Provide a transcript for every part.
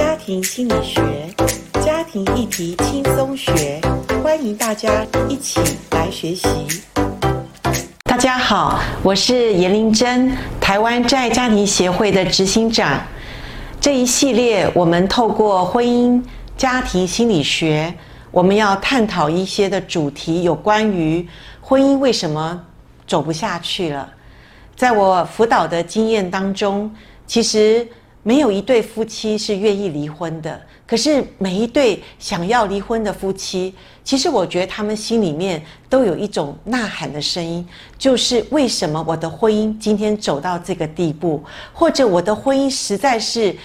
家庭心理学，家庭议题轻松学，欢迎大家一起来学习。大家好，我是颜玲珍，台湾真爱家庭协会的执行长。这一系列，我们透过婚姻家庭心理学，我们要探讨一些的主题，有关于婚姻为什么走不下去了。在我辅导的经验当中，其实没有一对夫妻是愿意离婚的。可是每一对想要离婚的夫妻，其实我觉得他们心里面都有一种呐喊的声音，就是为什么我的婚姻今天走到这个地步，或者我的婚姻实在是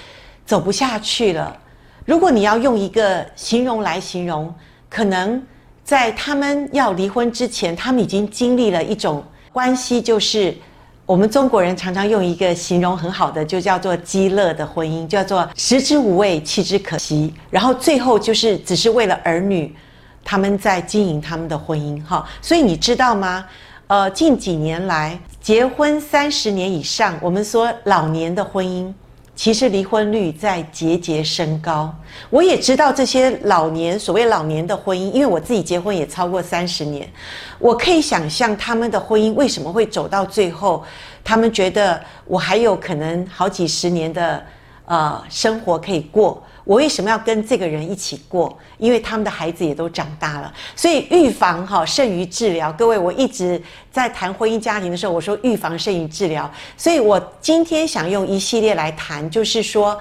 走不下去了。如果你要用一个形容来形容，可能在他们要离婚之前，他们已经经历了一种关系，就是。我们中国人常常用一个形容很好的，就叫做“鸡肋”的婚姻，叫做“食之无味，弃之可惜”。然后最后就是只是为了儿女，他们在经营他们的婚姻。哈，所以你知道吗？呃，近几年来，结婚三十年以上，我们说老年的婚姻。其实离婚率在节节升高。我也知道这些老年，所谓老年的婚姻，因为我自己结婚也超过三十年，我可以想象他们的婚姻为什么会走到最后。他们觉得我还有可能好几十年的呃生活可以过。我为什么要跟这个人一起过？因为他们的孩子也都长大了，所以预防哈胜于治疗。各位，我一直在谈婚姻家庭的时候，我说预防胜于治疗。所以我今天想用一系列来谈，就是说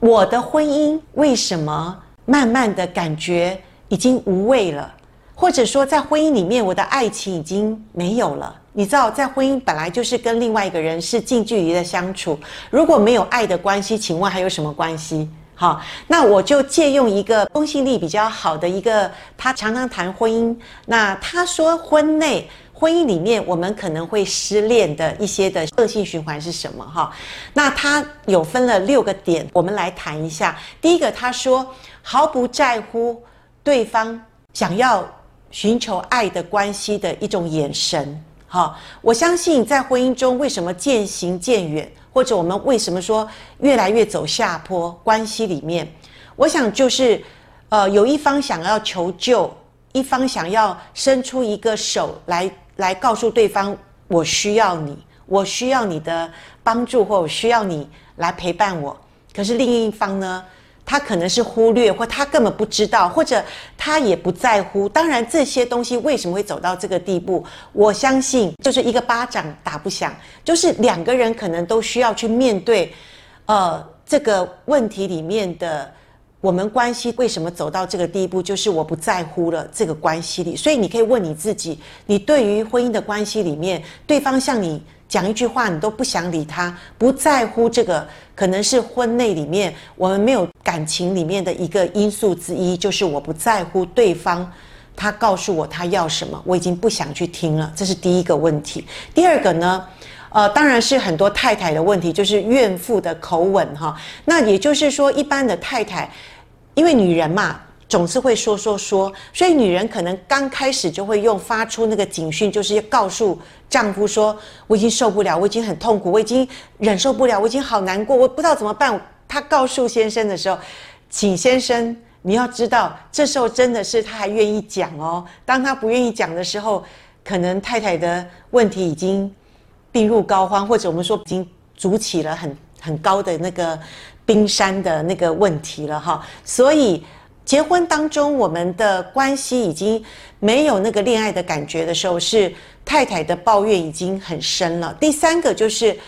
我的婚姻为什么慢慢的感觉已经无味了，或者说在婚姻里面我的爱情已经没有了。你知道，在婚姻本来就是跟另外一个人是近距离的相处，如果没有爱的关系，请问还有什么关系？好，那我就借用一个公信力比较好的一个，他常常谈婚姻。那他说，婚内婚姻里面，我们可能会失恋的一些的恶性循环是什么？哈，那他有分了六个点，我们来谈一下。第一个，他说毫不在乎对方想要寻求爱的关系的一种眼神。好，我相信在婚姻中，为什么渐行渐远？或者我们为什么说越来越走下坡？关系里面，我想就是，呃，有一方想要求救，一方想要伸出一个手来，来告诉对方我需要你，我需要你的帮助，或我需要你来陪伴我。可是另一方呢？他可能是忽略，或他根本不知道，或者他也不在乎。当然，这些东西为什么会走到这个地步？我相信就是一个巴掌打不响，就是两个人可能都需要去面对，呃，这个问题里面的我们关系为什么走到这个地步？就是我不在乎了这个关系里。所以你可以问你自己：你对于婚姻的关系里面，对方向你。讲一句话，你都不想理他，不在乎这个，可能是婚内里面我们没有感情里面的一个因素之一，就是我不在乎对方，他告诉我他要什么，我已经不想去听了，这是第一个问题。第二个呢，呃，当然是很多太太的问题，就是怨妇的口吻哈。那也就是说，一般的太太，因为女人嘛。总是会说说说，所以女人可能刚开始就会用发出那个警讯，就是要告诉丈夫说：“我已经受不了，我已经很痛苦，我已经忍受不了，我已经好难过，我不知道怎么办。”她告诉先生的时候，请先生你要知道，这时候真的是她还愿意讲哦。当她不愿意讲的时候，可能太太的问题已经病入膏肓，或者我们说已经筑起了很很高的那个冰山的那个问题了哈。所以。结婚当中，我们的关系已经没有那个恋爱的感觉的时候，是太太的抱怨已经很深了。第三个就是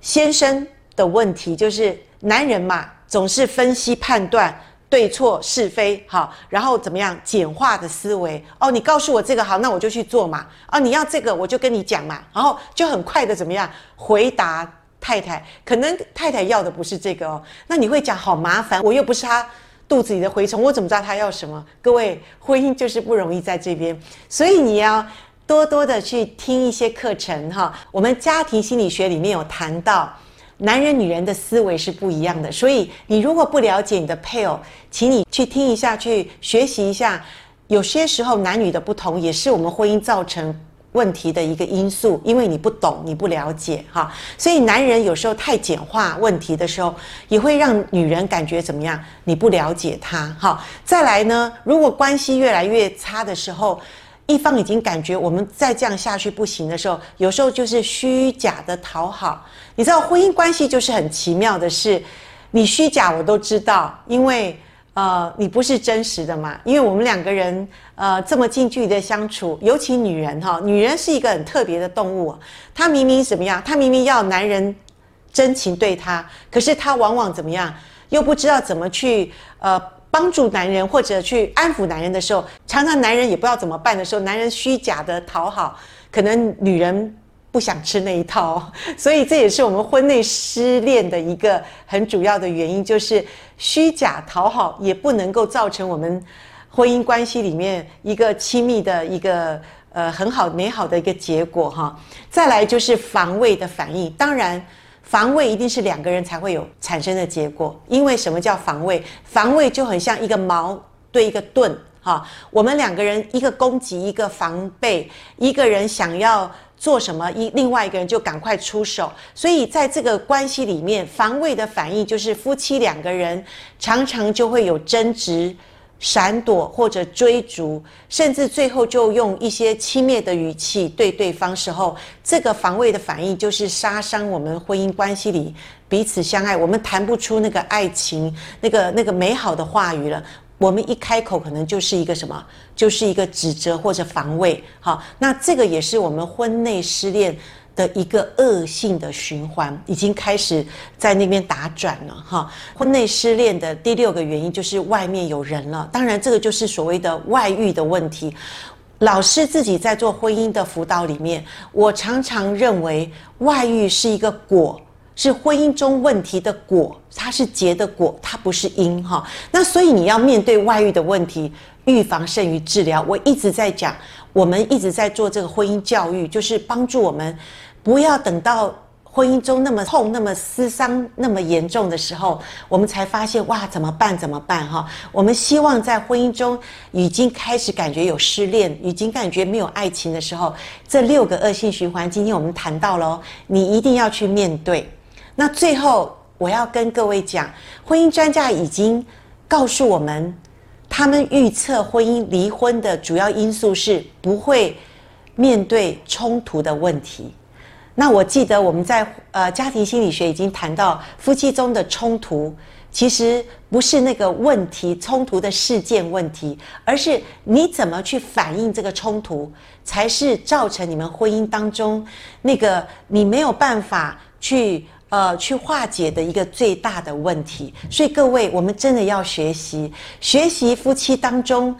先生的问题，就是男人嘛，总是分析判断对错是非，好，然后怎么样简化的思维。哦，你告诉我这个好，那我就去做嘛。哦，你要这个，我就跟你讲嘛。然后就很快的怎么样回答太太，可能太太要的不是这个哦。那你会讲好麻烦，我又不是他。肚子里的蛔虫，我怎么知道他要什么？各位，婚姻就是不容易在这边，所以你要多多的去听一些课程哈。我们家庭心理学里面有谈到，男人女人的思维是不一样的，所以你如果不了解你的配偶，请你去听一下，去学习一下。有些时候男女的不同，也是我们婚姻造成问题的一个因素，因为你不懂，你不了解哈，所以男人有时候太简化问题的时候，也会让女人感觉怎么样？你不了解他哈。再来呢，如果关系越来越差的时候，一方已经感觉我们再这样下去不行的时候，有时候就是虚假的讨好。你知道婚姻关系就是很奇妙的是，你虚假我都知道，因为呃你不是真实的嘛。因为我们两个人呃这么近距离的相处，尤其女人哈，女人是一个很特别的动物，她明明怎么样？她明明要男人真情对她，可是她往往怎么样？又不知道怎么去呃。帮助男人或者去安抚男人的时候，常常男人也不知道怎么办的时候，男人虚假的讨好，可能女人不想吃那一套，所以这也是我们婚内失恋的一个很主要的原因，就是虚假讨好也不能够造成我们婚姻关系里面一个亲密的一个呃很好美好的一个结果哈。再来就是防卫的反应，当然。防卫一定是两个人才会有产生的结果，因为什么叫防卫？防卫就很像一个矛对一个盾，哈，我们两个人一个攻击，一个防备，一个人想要做什么，一另外一个人就赶快出手，所以在这个关系里面，防卫的反应就是夫妻两个人常常就会有争执。闪躲或者追逐，甚至最后就用一些轻蔑的语气对对方时候，这个防卫的反应就是杀伤我们婚姻关系里彼此相爱，我们谈不出那个爱情、那个那个美好的话语了。我们一开口，可能就是一个什么，就是一个指责或者防卫。好，那这个也是我们婚内失恋的一个恶性的循环已经开始在那边打转了哈。婚内失恋的第六个原因就是外面有人了，当然这个就是所谓的外遇的问题。老师自己在做婚姻的辅导里面，我常常认为外遇是一个果，是婚姻中问题的果，它是结的果，它不是因哈。那所以你要面对外遇的问题，预防胜于治疗。我一直在讲，我们一直在做这个婚姻教育，就是帮助我们。不要等到婚姻中那么痛、那么撕伤、那么严重的时候，我们才发现哇，怎么办？怎么办？哈，我们希望在婚姻中已经开始感觉有失恋，已经感觉没有爱情的时候，这六个恶性循环，今天我们谈到了，你一定要去面对。那最后我要跟各位讲，婚姻专家已经告诉我们，他们预测婚姻离婚的主要因素是不会面对冲突的问题。那我记得我们在呃家庭心理学已经谈到，夫妻中的冲突其实不是那个问题冲突的事件问题，而是你怎么去反应这个冲突，才是造成你们婚姻当中那个你没有办法去呃去化解的一个最大的问题。所以各位，我们真的要学习，学习夫妻当中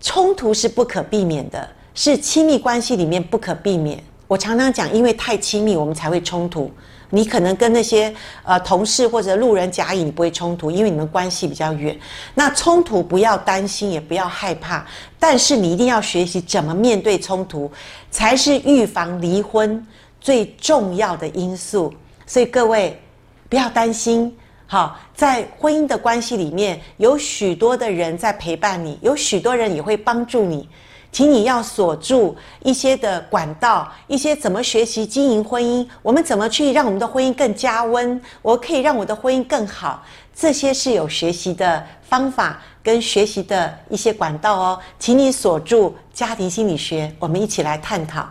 冲突是不可避免的，是亲密关系里面不可避免。我常常讲，因为太亲密，我们才会冲突。你可能跟那些呃同事或者路人甲乙，你不会冲突，因为你们关系比较远。那冲突不要担心，也不要害怕，但是你一定要学习怎么面对冲突，才是预防离婚最重要的因素。所以各位不要担心，好，在婚姻的关系里面，有许多的人在陪伴你，有许多人也会帮助你。请你要锁住一些的管道，一些怎么学习经营婚姻，我们怎么去让我们的婚姻更加温，我可以让我的婚姻更好，这些是有学习的方法跟学习的一些管道哦，请你锁住家庭心理学，我们一起来探讨。